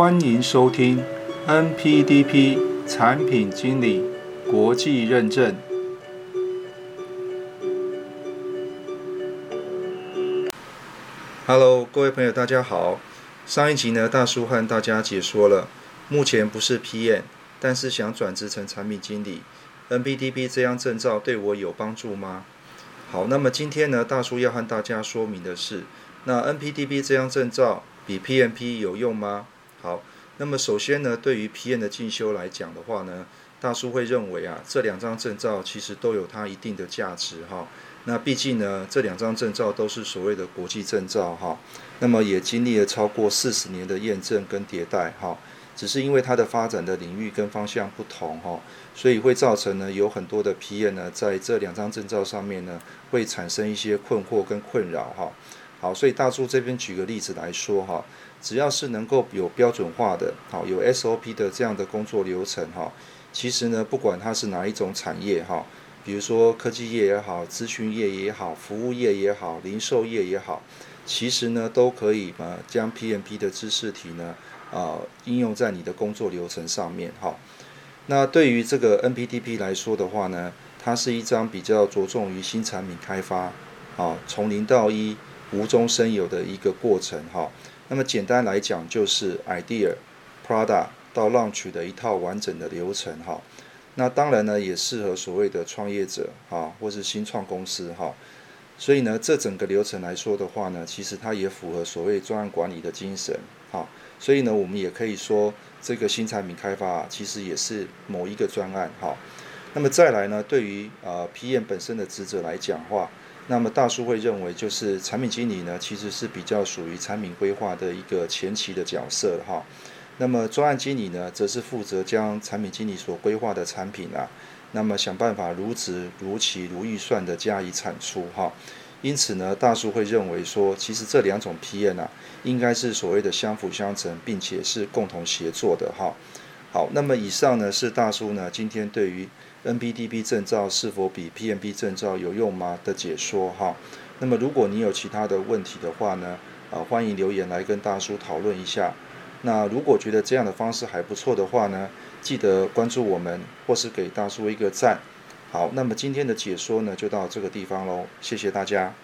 欢迎收听 NPDP 产品经理国际认证。Hello，各位朋友，大家好。上一集呢，大叔和大家解说了，目前不是 PM，但是想转职成产品经理，NPDP 这样证照对我有帮助吗？好，那么今天呢，大叔要和大家说明的是，那 NPDP 这样证照比 PMP 有用吗？好，那么首先呢，对于 PM 的进修来讲的话呢，大叔会认为啊，这两张证照其实都有它一定的价值哈。那毕竟呢，这两张证照都是所谓的国际证照哈。那么也经历了超过四十年的验证跟迭代哈。只是因为它的发展的领域跟方向不同哈，所以会造成呢有很多的 PM 呢在这两张证照上面呢会产生一些困惑跟困扰哈。好，所以大柱这边举个例子来说哈。只要是能够有标准化的，好有 SOP 的这样的工作流程哈，其实呢，不管它是哪一种产业哈，比如说科技业也好，咨询业也好，服务业也好，零售业也好，其实呢都可以呃将 PMP 的知识体呢啊应用在你的工作流程上面哈。那对于这个 NPTP 来说的话呢，它是一张比较着重于新产品开发啊，从零到一无中生有的一个过程哈。那么简单来讲，就是 idea、product 到 launch 的一套完整的流程哈。那当然呢，也适合所谓的创业者哈，或是新创公司哈。所以呢，这整个流程来说的话呢，其实它也符合所谓专案管理的精神哈。所以呢，我们也可以说，这个新产品开发其实也是某一个专案哈。那么再来呢，对于呃 PM 本身的职责来讲话。那么大叔会认为，就是产品经理呢，其实是比较属于产品规划的一个前期的角色哈。那么专案经理呢，则是负责将产品经理所规划的产品啊，那么想办法如职如期如预算的加以产出哈。因此呢，大叔会认为说，其实这两种 PM 啊，应该是所谓的相辅相成，并且是共同协作的哈。好，那么以上呢是大叔呢今天对于。NPDP 证照是否比 PMP 证照有用吗的解说哈？那么如果你有其他的问题的话呢，啊欢迎留言来跟大叔讨论一下。那如果觉得这样的方式还不错的话呢，记得关注我们或是给大叔一个赞。好，那么今天的解说呢就到这个地方喽，谢谢大家。